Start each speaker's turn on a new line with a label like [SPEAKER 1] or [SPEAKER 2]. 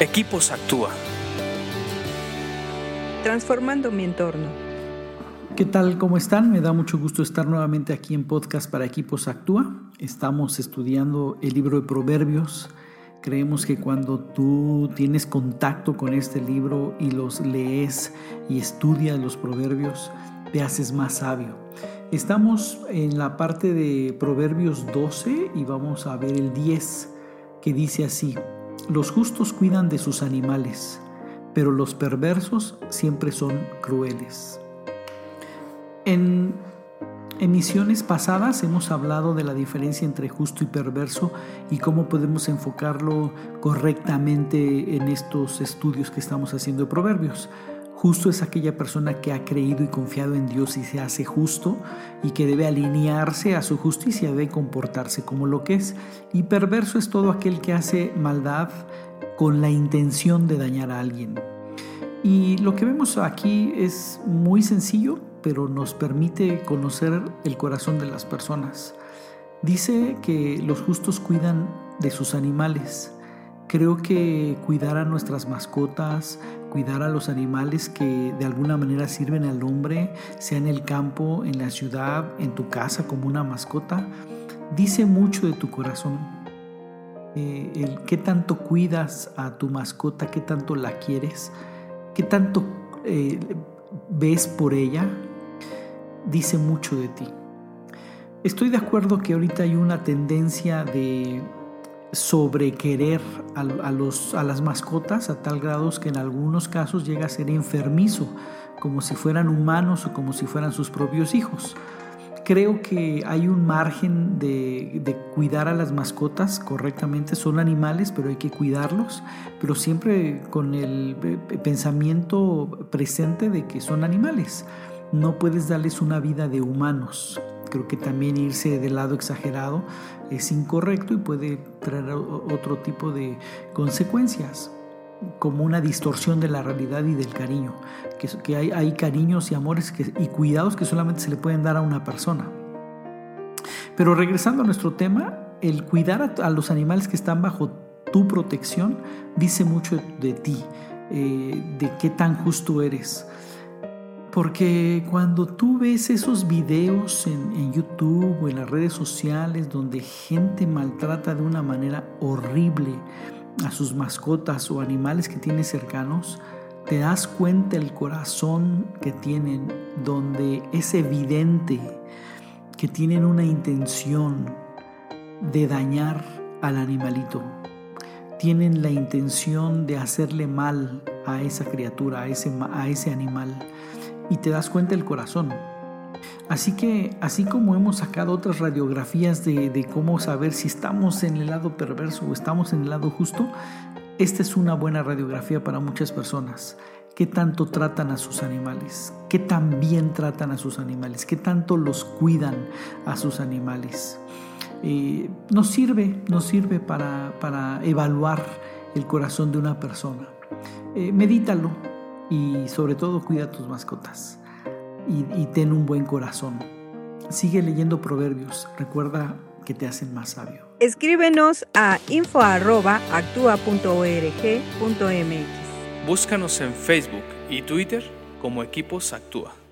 [SPEAKER 1] Equipos Actúa.
[SPEAKER 2] Transformando mi entorno.
[SPEAKER 3] ¿Qué tal? ¿Cómo están? Me da mucho gusto estar nuevamente aquí en podcast para Equipos Actúa. Estamos estudiando el libro de Proverbios. Creemos que cuando tú tienes contacto con este libro y los lees y estudias los proverbios, te haces más sabio. Estamos en la parte de Proverbios 12 y vamos a ver el 10 que dice así. Los justos cuidan de sus animales, pero los perversos siempre son crueles. En emisiones pasadas hemos hablado de la diferencia entre justo y perverso y cómo podemos enfocarlo correctamente en estos estudios que estamos haciendo de Proverbios. Justo es aquella persona que ha creído y confiado en Dios y se hace justo y que debe alinearse a su justicia, debe comportarse como lo que es. Y perverso es todo aquel que hace maldad con la intención de dañar a alguien. Y lo que vemos aquí es muy sencillo, pero nos permite conocer el corazón de las personas. Dice que los justos cuidan de sus animales. Creo que cuidar a nuestras mascotas, cuidar a los animales que de alguna manera sirven al hombre, sea en el campo, en la ciudad, en tu casa como una mascota, dice mucho de tu corazón. Eh, el qué tanto cuidas a tu mascota, qué tanto la quieres, qué tanto eh, ves por ella, dice mucho de ti. Estoy de acuerdo que ahorita hay una tendencia de sobre querer a, los, a las mascotas a tal grado que en algunos casos llega a ser enfermizo, como si fueran humanos o como si fueran sus propios hijos. Creo que hay un margen de, de, cuidar a las mascotas correctamente. Son animales, pero hay que cuidarlos, pero siempre con el pensamiento presente de que son animales. No puedes darles una vida de humanos creo que también irse del lado exagerado es incorrecto y puede traer otro tipo de consecuencias como una distorsión de la realidad y del cariño, que, que hay, hay, cariños y amores y cuidados que solamente se le pueden dar a una persona. Pero regresando a nuestro tema, el cuidar a, los animales que están bajo tu protección dice mucho de ti, eh, de qué tan justo eres. Porque cuando tú ves esos videos en, YouTube o en las redes sociales donde gente maltrata de una manera horrible a sus mascotas o animales que tiene cercanos, te das cuenta el corazón que tienen, donde es evidente que tienen una intención de dañar al animalito. Tienen la intención de hacerle mal a esa criatura, a ese, a ese animal y te das cuenta del corazón. Así que, así como hemos sacado otras radiografías de, cómo saber si estamos en el lado perverso o estamos en el lado justo, esta es una buena radiografía para muchas personas. ¿Qué tanto tratan a sus animales? ¿Qué tan bien tratan a sus animales? ¿Qué tanto los cuidan a sus animales? Eh, nos sirve, nos sirve para, evaluar el corazón de una persona. Eh, medítalo, y sobre todo cuida tus mascotas y, ten un buen corazón. Sigue leyendo proverbios, recuerda que te hacen más sabio.
[SPEAKER 2] Escríbenos a info.actua.org.mx.
[SPEAKER 1] Búscanos en Facebook y Twitter como Equipos Actúa.